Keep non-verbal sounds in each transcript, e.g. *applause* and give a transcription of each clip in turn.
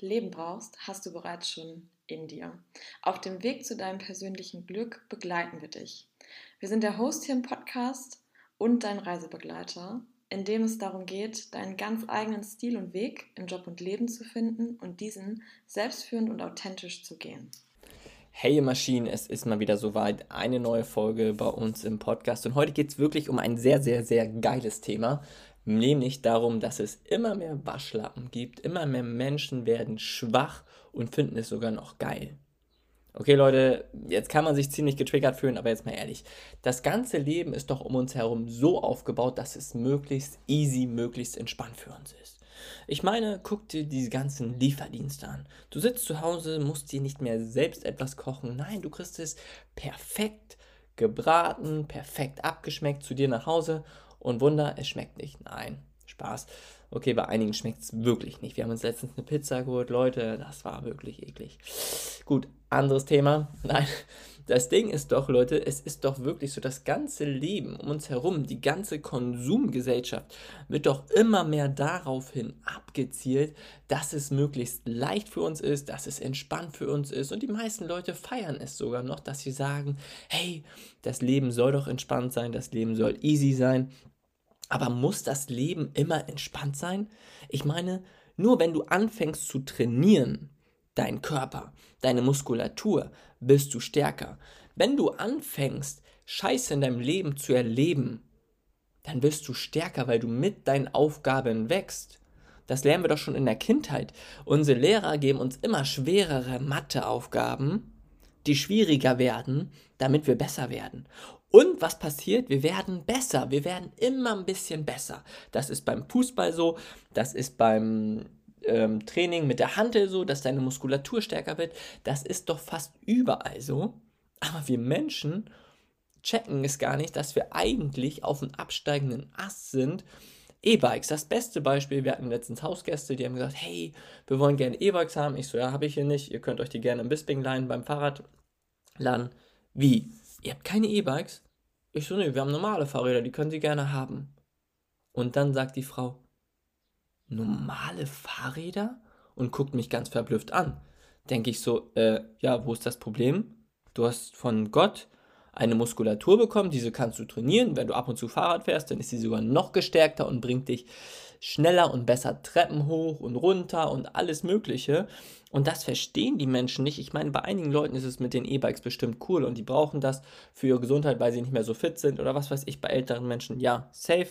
Leben brauchst, hast du bereits schon in dir. Auf dem Weg zu deinem persönlichen Glück begleiten wir dich. Wir sind der Host hier im Podcast und dein Reisebegleiter, in dem es darum geht, deinen ganz eigenen Stil und Weg im Job und Leben zu finden und diesen selbstführend und authentisch zu gehen. Hey Maschinen, es ist mal wieder soweit. Eine neue Folge bei uns im Podcast. Und heute geht es wirklich um ein sehr, sehr, sehr geiles Thema nämlich darum, dass es immer mehr Waschlappen gibt, immer mehr Menschen werden schwach und finden es sogar noch geil. Okay, Leute, jetzt kann man sich ziemlich getriggert fühlen, aber jetzt mal ehrlich. Das ganze Leben ist doch um uns herum so aufgebaut, dass es möglichst easy, möglichst entspannt für uns ist. Ich meine, guck dir diese ganzen Lieferdienste an. Du sitzt zu Hause, musst dir nicht mehr selbst etwas kochen. Nein, du kriegst es perfekt gebraten, perfekt abgeschmeckt zu dir nach Hause und Wunder, es schmeckt nicht. Nein, Spaß. Okay, bei einigen schmeckt es wirklich nicht. Wir haben uns letztens eine Pizza geholt, Leute, das war wirklich eklig. Gut, anderes Thema. *laughs* Nein, das Ding ist doch, Leute, es ist doch wirklich so, das ganze Leben um uns herum, die ganze Konsumgesellschaft wird doch immer mehr darauf hin abgezielt, dass es möglichst leicht für uns ist, dass es entspannt für uns ist. Und die meisten Leute feiern es sogar noch, dass sie sagen, hey, das Leben soll doch entspannt sein, das Leben soll easy sein. Aber muss das Leben immer entspannt sein? Ich meine, nur wenn du anfängst zu trainieren, dein Körper, deine Muskulatur, bist du stärker. Wenn du anfängst, Scheiße in deinem Leben zu erleben, dann wirst du stärker, weil du mit deinen Aufgaben wächst. Das lernen wir doch schon in der Kindheit. Unsere Lehrer geben uns immer schwerere Matheaufgaben, die schwieriger werden, damit wir besser werden. Und was passiert? Wir werden besser. Wir werden immer ein bisschen besser. Das ist beim Fußball so, das ist beim ähm, Training mit der Hantel so, dass deine Muskulatur stärker wird. Das ist doch fast überall so. Aber wir Menschen checken es gar nicht, dass wir eigentlich auf einem absteigenden Ast sind. E-Bikes, das beste Beispiel, wir hatten letztens Hausgäste, die haben gesagt, hey, wir wollen gerne E-Bikes haben. Ich so, ja, habe ich hier nicht. Ihr könnt euch die gerne im Bisping leihen beim Fahrradladen. Wie? Ihr habt keine E-Bikes? Ich so, nee, wir haben normale Fahrräder, die können Sie gerne haben. Und dann sagt die Frau, normale Fahrräder? Und guckt mich ganz verblüfft an. Denke ich so, äh, ja, wo ist das Problem? Du hast von Gott eine Muskulatur bekommen, diese kannst du trainieren. Wenn du ab und zu Fahrrad fährst, dann ist sie sogar noch gestärkter und bringt dich schneller und besser Treppen hoch und runter und alles Mögliche. Und das verstehen die Menschen nicht. Ich meine, bei einigen Leuten ist es mit den E-Bikes bestimmt cool und die brauchen das für ihre Gesundheit, weil sie nicht mehr so fit sind oder was weiß ich. Bei älteren Menschen, ja, safe,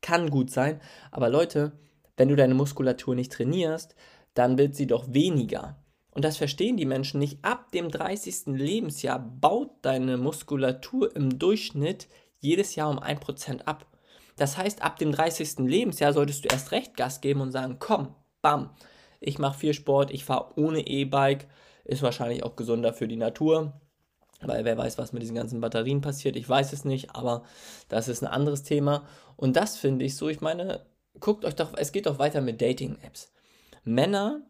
kann gut sein. Aber Leute, wenn du deine Muskulatur nicht trainierst, dann wird sie doch weniger. Und das verstehen die Menschen nicht. Ab dem 30. Lebensjahr baut deine Muskulatur im Durchschnitt jedes Jahr um 1% ab. Das heißt, ab dem 30. Lebensjahr solltest du erst recht Gas geben und sagen, komm, bam, ich mache viel Sport, ich fahre ohne E-Bike, ist wahrscheinlich auch gesunder für die Natur, weil wer weiß, was mit diesen ganzen Batterien passiert, ich weiß es nicht, aber das ist ein anderes Thema. Und das finde ich so, ich meine, guckt euch doch, es geht doch weiter mit Dating-Apps. Männer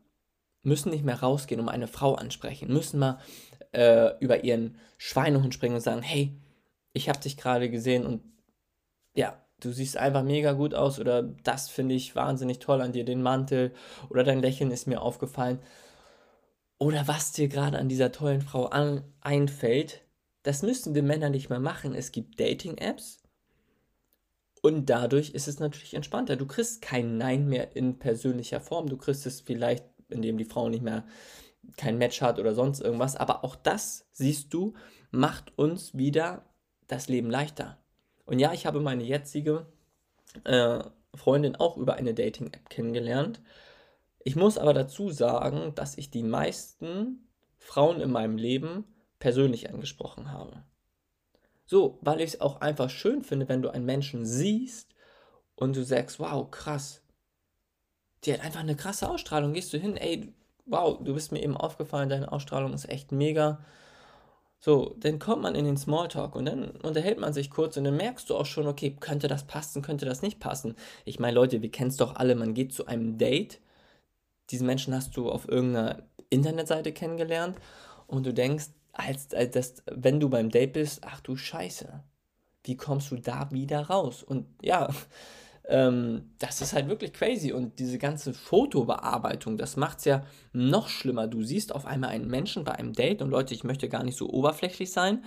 müssen nicht mehr rausgehen, um eine Frau ansprechen, müssen mal äh, über ihren Schweinehund springen und sagen, hey, ich habe dich gerade gesehen und ja, du siehst einfach mega gut aus oder das finde ich wahnsinnig toll an dir, den Mantel oder dein Lächeln ist mir aufgefallen. Oder was dir gerade an dieser tollen Frau an, einfällt, das müssen wir Männer nicht mehr machen. Es gibt Dating-Apps und dadurch ist es natürlich entspannter. Du kriegst kein Nein mehr in persönlicher Form. Du kriegst es vielleicht, indem die Frau nicht mehr kein Match hat oder sonst irgendwas. Aber auch das, siehst du, macht uns wieder das Leben leichter. Und ja, ich habe meine jetzige äh, Freundin auch über eine Dating-App kennengelernt. Ich muss aber dazu sagen, dass ich die meisten Frauen in meinem Leben persönlich angesprochen habe. So, weil ich es auch einfach schön finde, wenn du einen Menschen siehst und du sagst, wow, krass. Die hat einfach eine krasse Ausstrahlung. Gehst du hin, ey, wow, du bist mir eben aufgefallen, deine Ausstrahlung ist echt mega. So, dann kommt man in den Smalltalk und dann unterhält man sich kurz und dann merkst du auch schon, okay, könnte das passen, könnte das nicht passen. Ich meine, Leute, wir kennen es doch alle, man geht zu einem Date, diesen Menschen hast du auf irgendeiner Internetseite kennengelernt und du denkst, als, als das, wenn du beim Date bist, ach du Scheiße, wie kommst du da wieder raus? Und ja, *laughs* ähm, das ist halt wirklich crazy. Und diese ganze Fotobearbeitung, das macht es ja noch schlimmer. Du siehst auf einmal einen Menschen bei einem Date und Leute, ich möchte gar nicht so oberflächlich sein,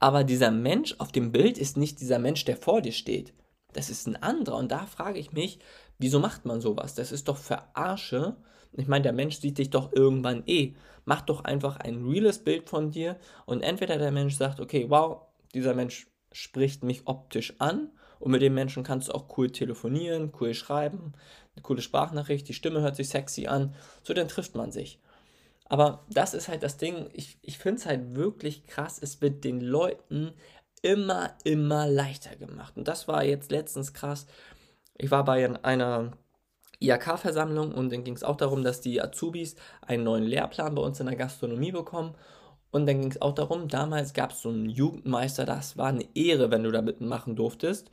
aber dieser Mensch auf dem Bild ist nicht dieser Mensch, der vor dir steht. Das ist ein anderer. Und da frage ich mich, wieso macht man sowas? Das ist doch Verarsche. Ich meine, der Mensch sieht dich doch irgendwann eh. Mach doch einfach ein reales Bild von dir und entweder der Mensch sagt, okay, wow, dieser Mensch spricht mich optisch an und mit dem Menschen kannst du auch cool telefonieren, cool schreiben, eine coole Sprachnachricht, die Stimme hört sich sexy an, so dann trifft man sich. Aber das ist halt das Ding, ich, ich finde es halt wirklich krass, es wird den Leuten immer, immer leichter gemacht. Und das war jetzt letztens krass. Ich war bei einer IHK-Versammlung und dann ging es auch darum, dass die Azubis einen neuen Lehrplan bei uns in der Gastronomie bekommen. Und dann ging es auch darum, damals gab es so einen Jugendmeister, das war eine Ehre, wenn du da mitmachen durftest.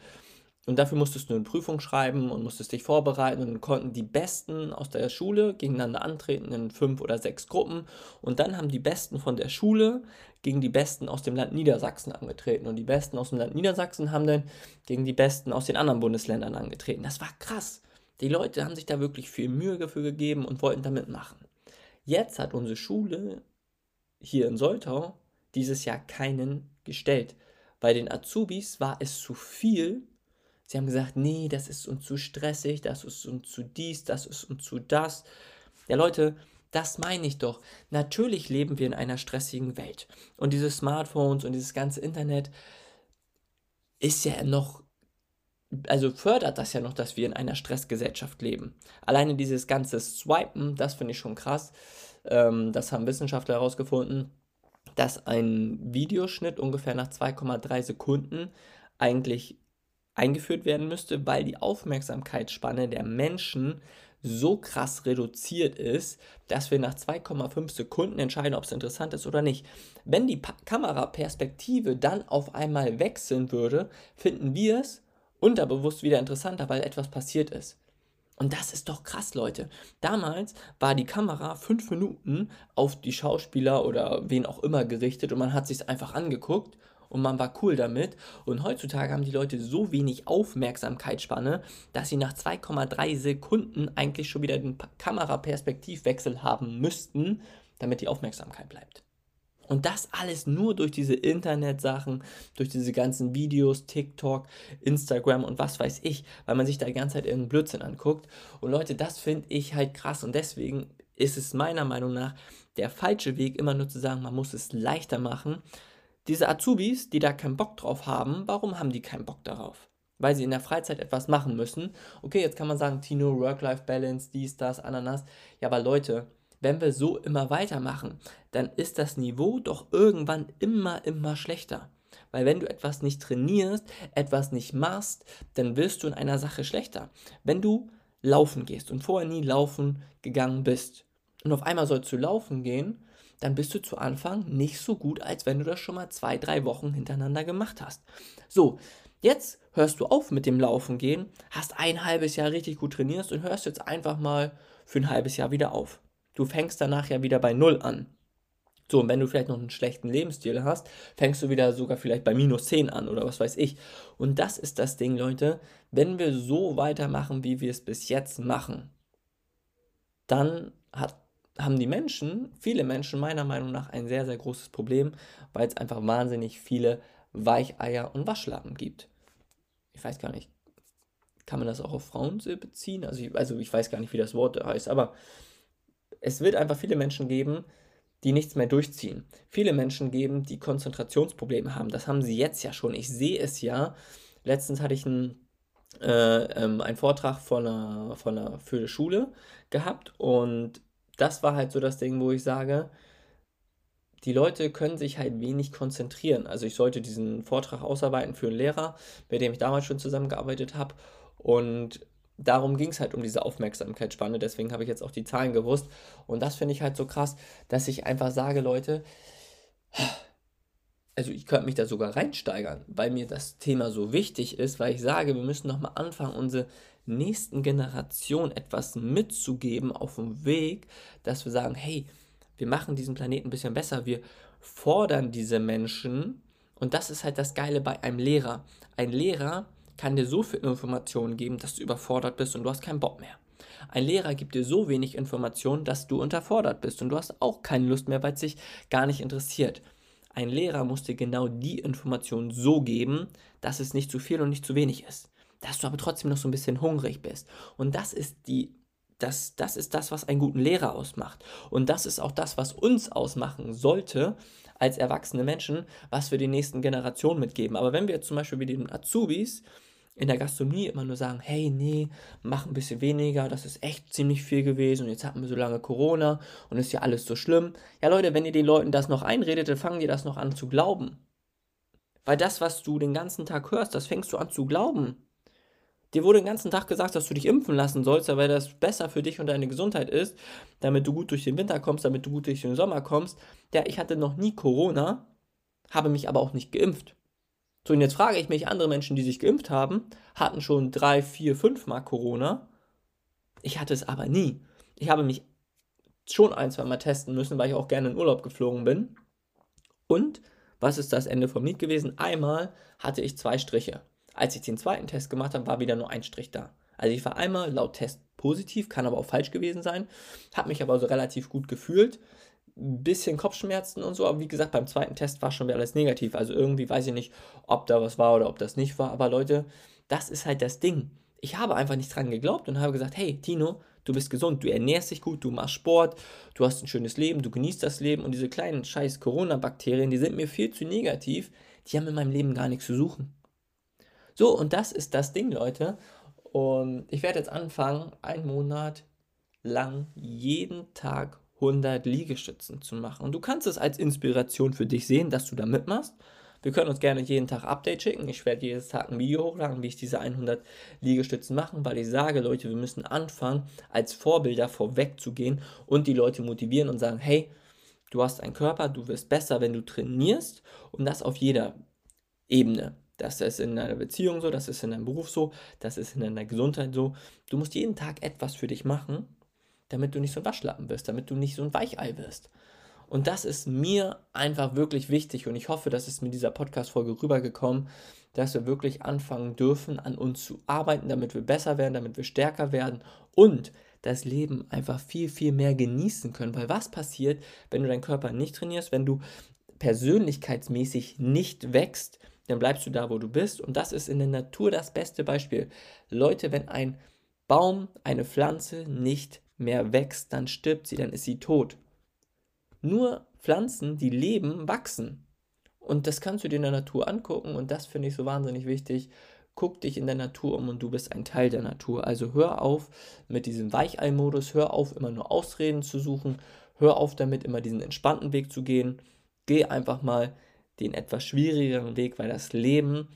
Und dafür musstest du eine Prüfung schreiben und musstest dich vorbereiten und konnten die Besten aus der Schule gegeneinander antreten in fünf oder sechs Gruppen. Und dann haben die Besten von der Schule gegen die Besten aus dem Land Niedersachsen angetreten. Und die Besten aus dem Land Niedersachsen haben dann gegen die Besten aus den anderen Bundesländern angetreten. Das war krass. Die Leute haben sich da wirklich viel Mühe dafür gegeben und wollten damit machen. Jetzt hat unsere Schule hier in Soltau dieses Jahr keinen gestellt. Bei den Azubis war es zu viel. Sie haben gesagt, nee, das ist uns zu stressig, das ist uns zu dies, das ist uns zu das. Ja, Leute, das meine ich doch. Natürlich leben wir in einer stressigen Welt. Und diese Smartphones und dieses ganze Internet ist ja noch, also fördert das ja noch, dass wir in einer Stressgesellschaft leben. Alleine dieses ganze Swipen, das finde ich schon krass. Ähm, das haben Wissenschaftler herausgefunden dass ein Videoschnitt ungefähr nach 2,3 Sekunden eigentlich eingeführt werden müsste, weil die Aufmerksamkeitsspanne der Menschen so krass reduziert ist, dass wir nach 2,5 Sekunden entscheiden, ob es interessant ist oder nicht. Wenn die pa Kameraperspektive dann auf einmal wechseln würde, finden wir es unterbewusst wieder interessanter, weil etwas passiert ist. Und das ist doch krass, Leute. Damals war die Kamera fünf Minuten auf die Schauspieler oder wen auch immer gerichtet und man hat sich einfach angeguckt und man war cool damit. Und heutzutage haben die Leute so wenig Aufmerksamkeitsspanne, dass sie nach 2,3 Sekunden eigentlich schon wieder den Kameraperspektivwechsel haben müssten, damit die Aufmerksamkeit bleibt. Und das alles nur durch diese Internetsachen, durch diese ganzen Videos, TikTok, Instagram und was weiß ich, weil man sich da die ganze Zeit irgendeinen Blödsinn anguckt. Und Leute, das finde ich halt krass und deswegen ist es meiner Meinung nach der falsche Weg, immer nur zu sagen, man muss es leichter machen. Diese Azubis, die da keinen Bock drauf haben, warum haben die keinen Bock darauf? Weil sie in der Freizeit etwas machen müssen. Okay, jetzt kann man sagen, Tino, Work-Life-Balance, dies, das, Ananas. Ja, aber Leute, wenn wir so immer weitermachen, dann ist das Niveau doch irgendwann immer, immer schlechter. Weil wenn du etwas nicht trainierst, etwas nicht machst, dann wirst du in einer Sache schlechter. Wenn du laufen gehst und vorher nie laufen gegangen bist und auf einmal sollst du laufen gehen, dann bist du zu Anfang nicht so gut, als wenn du das schon mal zwei, drei Wochen hintereinander gemacht hast. So, jetzt hörst du auf mit dem Laufen gehen, hast ein halbes Jahr richtig gut trainiert und hörst jetzt einfach mal für ein halbes Jahr wieder auf. Du fängst danach ja wieder bei Null an. So, und wenn du vielleicht noch einen schlechten Lebensstil hast, fängst du wieder sogar vielleicht bei minus 10 an oder was weiß ich. Und das ist das Ding, Leute. Wenn wir so weitermachen, wie wir es bis jetzt machen, dann hat, haben die Menschen, viele Menschen meiner Meinung nach ein sehr, sehr großes Problem, weil es einfach wahnsinnig viele Weicheier und Waschlappen gibt. Ich weiß gar nicht, kann man das auch auf Frauen beziehen? Also ich, also ich weiß gar nicht, wie das Wort heißt, aber es wird einfach viele Menschen geben, die nichts mehr durchziehen. Viele Menschen geben, die Konzentrationsprobleme haben. Das haben sie jetzt ja schon. Ich sehe es ja. Letztens hatte ich einen, äh, ähm, einen Vortrag von einer, von einer, für die Schule gehabt und das war halt so das Ding, wo ich sage, die Leute können sich halt wenig konzentrieren. Also ich sollte diesen Vortrag ausarbeiten für einen Lehrer, mit dem ich damals schon zusammengearbeitet habe. Und darum ging es halt um diese Aufmerksamkeitsspanne. Deswegen habe ich jetzt auch die Zahlen gewusst. Und das finde ich halt so krass, dass ich einfach sage, Leute, also ich könnte mich da sogar reinsteigern, weil mir das Thema so wichtig ist, weil ich sage, wir müssen nochmal anfangen, unsere nächsten Generationen etwas mitzugeben auf dem Weg, dass wir sagen, hey, wir machen diesen Planeten ein bisschen besser, wir fordern diese Menschen und das ist halt das Geile bei einem Lehrer. Ein Lehrer kann dir so viel Informationen geben, dass du überfordert bist und du hast keinen Bock mehr. Ein Lehrer gibt dir so wenig Informationen, dass du unterfordert bist und du hast auch keine Lust mehr, weil es dich gar nicht interessiert. Ein Lehrer muss dir genau die Informationen so geben, dass es nicht zu viel und nicht zu wenig ist. Dass du aber trotzdem noch so ein bisschen hungrig bist. Und das ist die das, das ist das, was einen guten Lehrer ausmacht. Und das ist auch das, was uns ausmachen sollte als erwachsene Menschen, was wir den nächsten Generationen mitgeben. Aber wenn wir zum Beispiel wie den Azubis in der Gastronomie immer nur sagen, hey, nee, mach ein bisschen weniger, das ist echt ziemlich viel gewesen und jetzt hatten wir so lange Corona und ist ja alles so schlimm. Ja, Leute, wenn ihr den Leuten das noch einredet, dann fangen die das noch an zu glauben. Weil das, was du den ganzen Tag hörst, das fängst du an zu glauben. Dir wurde den ganzen Tag gesagt, dass du dich impfen lassen sollst, weil das besser für dich und deine Gesundheit ist, damit du gut durch den Winter kommst, damit du gut durch den Sommer kommst. Ja, ich hatte noch nie Corona, habe mich aber auch nicht geimpft. So, und jetzt frage ich mich, andere Menschen, die sich geimpft haben, hatten schon drei, vier, fünf Mal Corona. Ich hatte es aber nie. Ich habe mich schon ein, zwei Mal testen müssen, weil ich auch gerne in Urlaub geflogen bin. Und, was ist das Ende vom Lied gewesen? Einmal hatte ich zwei Striche. Als ich den zweiten Test gemacht habe, war wieder nur ein Strich da. Also ich war einmal laut Test positiv, kann aber auch falsch gewesen sein, habe mich aber so relativ gut gefühlt, bisschen Kopfschmerzen und so, aber wie gesagt, beim zweiten Test war schon wieder alles negativ. Also irgendwie weiß ich nicht, ob da was war oder ob das nicht war, aber Leute, das ist halt das Ding. Ich habe einfach nicht dran geglaubt und habe gesagt, hey Tino, du bist gesund, du ernährst dich gut, du machst Sport, du hast ein schönes Leben, du genießt das Leben und diese kleinen scheiß Corona-Bakterien, die sind mir viel zu negativ, die haben in meinem Leben gar nichts zu suchen. So, und das ist das Ding, Leute. Und ich werde jetzt anfangen, einen Monat lang jeden Tag 100 Liegestützen zu machen. Und du kannst es als Inspiration für dich sehen, dass du da mitmachst. Wir können uns gerne jeden Tag Update schicken. Ich werde jedes Tag ein Video hochladen, wie ich diese 100 Liegestützen mache, weil ich sage, Leute, wir müssen anfangen, als Vorbilder vorweg zu gehen und die Leute motivieren und sagen, hey, du hast einen Körper, du wirst besser, wenn du trainierst und das auf jeder Ebene. Das ist in deiner Beziehung so, das ist in deinem Beruf so, das ist in deiner Gesundheit so. Du musst jeden Tag etwas für dich machen, damit du nicht so ein Waschlappen wirst, damit du nicht so ein Weichei wirst. Und das ist mir einfach wirklich wichtig und ich hoffe, dass es mit dieser Podcast-Folge rübergekommen, dass wir wirklich anfangen dürfen, an uns zu arbeiten, damit wir besser werden, damit wir stärker werden und das Leben einfach viel, viel mehr genießen können. Weil was passiert, wenn du deinen Körper nicht trainierst, wenn du persönlichkeitsmäßig nicht wächst, dann bleibst du da, wo du bist. Und das ist in der Natur das beste Beispiel. Leute, wenn ein Baum, eine Pflanze nicht mehr wächst, dann stirbt sie, dann ist sie tot. Nur Pflanzen, die leben, wachsen. Und das kannst du dir in der Natur angucken und das finde ich so wahnsinnig wichtig. Guck dich in der Natur um und du bist ein Teil der Natur. Also hör auf mit diesem Weichei-Modus, hör auf immer nur Ausreden zu suchen, hör auf damit immer diesen entspannten Weg zu gehen. Geh einfach mal den etwas schwierigeren Weg, weil das Leben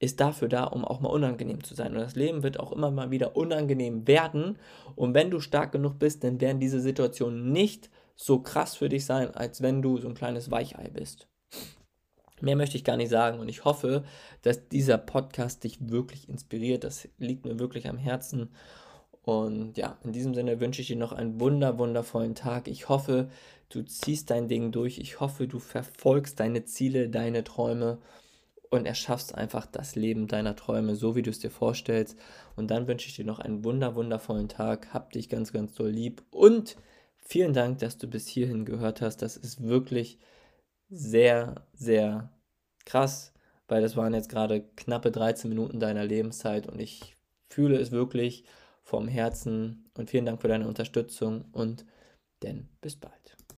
ist dafür da, um auch mal unangenehm zu sein. Und das Leben wird auch immer mal wieder unangenehm werden. Und wenn du stark genug bist, dann werden diese Situationen nicht so krass für dich sein, als wenn du so ein kleines Weichei bist. Mehr möchte ich gar nicht sagen und ich hoffe, dass dieser Podcast dich wirklich inspiriert. Das liegt mir wirklich am Herzen. Und ja, in diesem Sinne wünsche ich dir noch einen wunder, wundervollen Tag. Ich hoffe, du ziehst dein Ding durch. Ich hoffe, du verfolgst deine Ziele, deine Träume und erschaffst einfach das Leben deiner Träume, so wie du es dir vorstellst. Und dann wünsche ich dir noch einen wunder, wundervollen Tag. Hab dich ganz, ganz doll lieb und vielen Dank, dass du bis hierhin gehört hast. Das ist wirklich sehr, sehr krass, weil das waren jetzt gerade knappe 13 Minuten deiner Lebenszeit und ich fühle es wirklich vom Herzen und vielen Dank für deine Unterstützung und denn bis bald.